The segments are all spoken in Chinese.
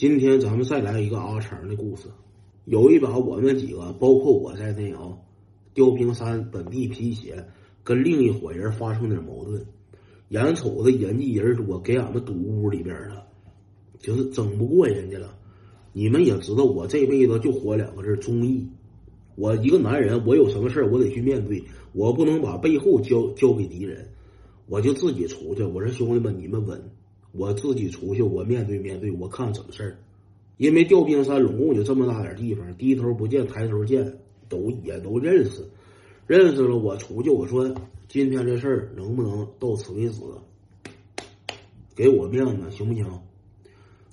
今天咱们再来一个阿成的故事。有一把我们几个，包括我在内啊，吊冰山本地皮鞋跟另一伙人发生点矛盾，眼瞅着人家人多，给俺们堵屋里边了，就是整不过人家了。你们也知道，我这辈子就活两个字：忠义。我一个男人，我有什么事我得去面对，我不能把背后交交给敌人，我就自己出去。我说兄弟们，你们稳。我自己出去，我面对面对，我看怎么事儿。因为吊冰山拢共就这么大点地方，低头不见抬头见，都也都认识，认识了。我出去，我说今天这事儿能不能到此为止？给我面子行不行？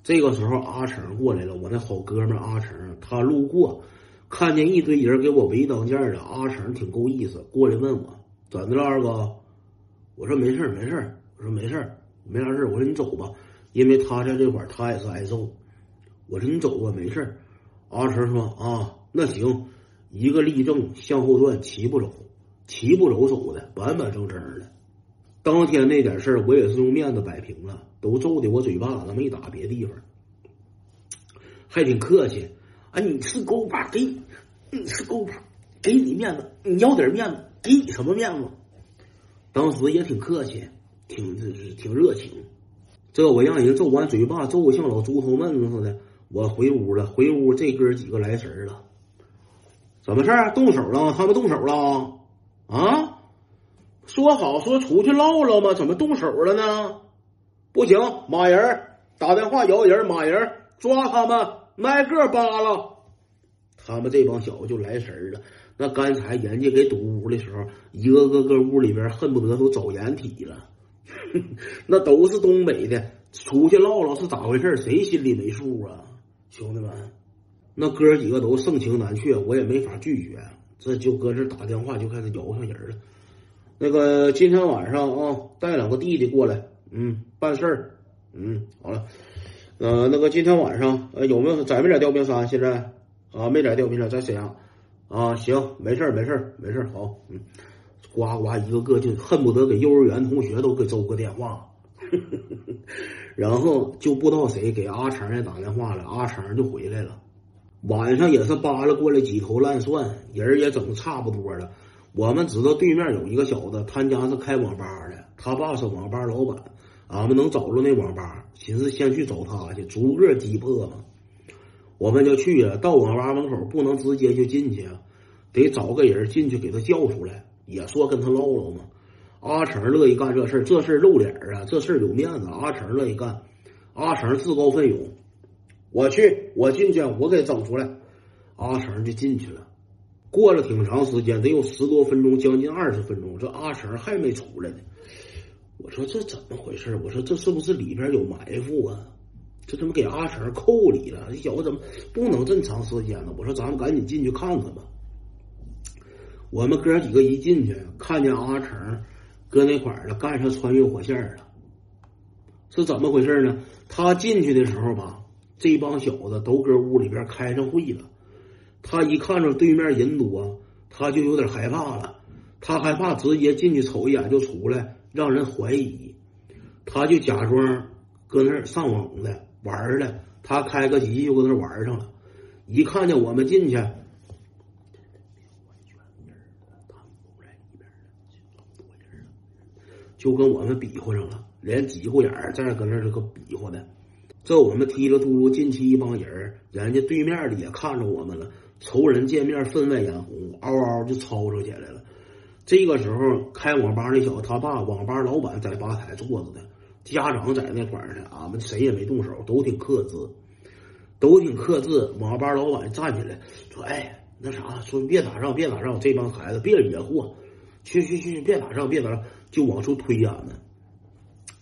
这个时候阿成过来了，我那好哥们阿成，他路过，看见一堆人给我围当间的，阿成挺够意思，过来问我怎的了，二哥？我说没事没事我说没事没啥事我说你走吧，因为他在这块儿，他也是挨揍。我说你走吧，没事阿成说啊，那行，一个立正向后转，齐步走，齐步走走的，板板正正的。当天那点事儿，我也是用面子摆平了，都揍的我嘴巴子没打别地方，还挺客气。啊，你是狗巴，给你是狗巴，给你面子，你要点面子，给你什么面子？当时也挺客气。挺挺热情，这我让人揍完嘴巴，揍的像老猪头闷子似的。我回屋了，回屋这哥几个来神了，怎么事儿？动手了？他们动手了？啊？说好说出去唠唠吗？怎么动手了呢？不行，马人打电话摇人，马人抓他们，挨个扒了。他们这帮小子就来神了。那刚才人家给堵屋的时候，一个个个屋里边恨不得都找掩体了。那都是东北的，出去唠唠是咋回事？谁心里没数啊？兄弟们，那哥几个都盛情难却，我也没法拒绝，这就搁这打电话就开始摇上人了。那个今天晚上啊，带两个弟弟过来，嗯，办事儿，嗯，好了，呃，那个今天晚上呃有没有在没在吊冰山？现在啊没在吊冰山，在沈阳啊？行，没事儿，没事儿，没事儿，好，嗯。呱呱，一个个就恨不得给幼儿园同学都给周个电话，然后就不知道谁给阿成也打电话了，阿成就回来了。晚上也是扒拉过来几头烂蒜，人也整的差不多了。我们知道对面有一个小子，他家是开网吧的，他爸是网吧老板。俺们能找着那网吧，寻思先去找他去，逐个击破嘛。我们就去了，到网吧门口不能直接就进去，得找个人进去给他叫出来。也说跟他唠唠嘛，阿成乐意干这事儿，这事儿露脸啊，这事儿有面子，阿成乐意干，阿成自告奋勇，我去，我进去，我给整出来，阿成就进去了。过了挺长时间，得有十多分钟，将近二十分钟，这阿成还没出来呢。我说这怎么回事？我说这是不是里边有埋伏啊？这怎么给阿成扣里了？这小子怎么不能这么长时间呢？我说咱们赶紧进去看看吧。我们哥几个一进去，看见阿成搁那块儿了，干上穿越火线了，是怎么回事呢？他进去的时候吧，这帮小子都搁屋里边开上会了。他一看着对面人多，他就有点害怕了。他害怕直接进去瞅一眼就出来，让人怀疑。他就假装搁那儿上网的玩的，他开个机就搁那玩上了。一看见我们进去。就跟我们比划上了，连挤乎眼儿在那搁那这个比划的。这我们提了嘟噜进去一帮人儿，人家对面的也看着我们了，仇人见面分外眼红，嗷嗷就吵吵起来了。这个时候，开网吧那小子他爸，网吧老板在吧台坐着的，家长在那块儿呢。俺们谁也没动手，都挺克制，都挺克制。网吧老板站起来说：“哎，那啥，说别打仗，别打仗，这帮孩子别惹祸。”去去去，别打仗，别打仗，就往出推俺们。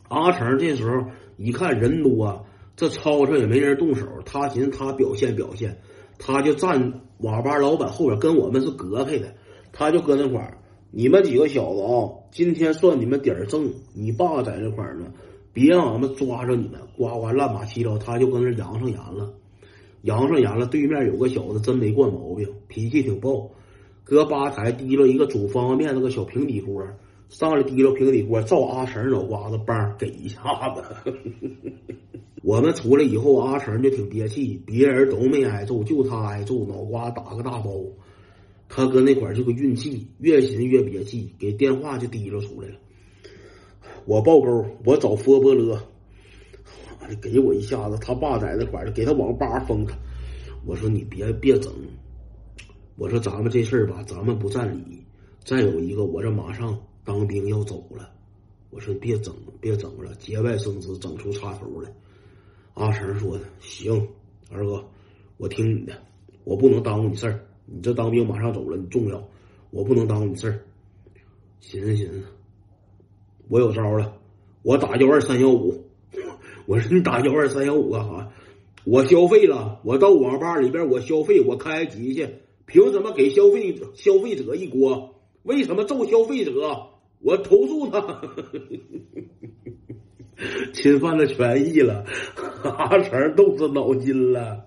阿成这时候一看人多，这吵吵也没人动手，他寻思他表现表现，他就站网吧老板后边，跟我们是隔开的，他就搁那块儿。你们几个小子啊，今天算你们点儿正，你爸在那块呢，别让俺们抓着你们，呱呱乱码七糟，他就搁那扬上言了，扬上言了。对面有个小子真没惯毛病，脾气挺暴。搁吧台提了一个煮方便面那个小平底锅，上来提溜平底锅，照阿成脑瓜子梆给一下子。我们出来以后，阿成就挺憋气，别人都没挨揍，就他挨揍，脑瓜打个大包。他搁那块就个运气，越寻越憋气，给电话就提溜出来了。我报勾，我找佛波勒，给我一下子，他爸在那块儿，给他网吧封他。我说你别别整，我说咱们这事儿吧，咱们不占理。再有一个，我这马上当兵要走了，我说别整别整了，节外生枝，整出插头来。阿成说的行，二哥，我听你的，我不能耽误你事儿。你这当兵马上走了，你重要，我不能耽误你事儿。寻思寻思。我有招了，我打幺二三幺五。我说你打幺二三幺五干啥？我消费了，我到网吧里边我消费，我开机去，凭什么给消费消费者一锅？为什么揍消费者？我投诉他，侵犯了权益了。阿成动死脑筋了。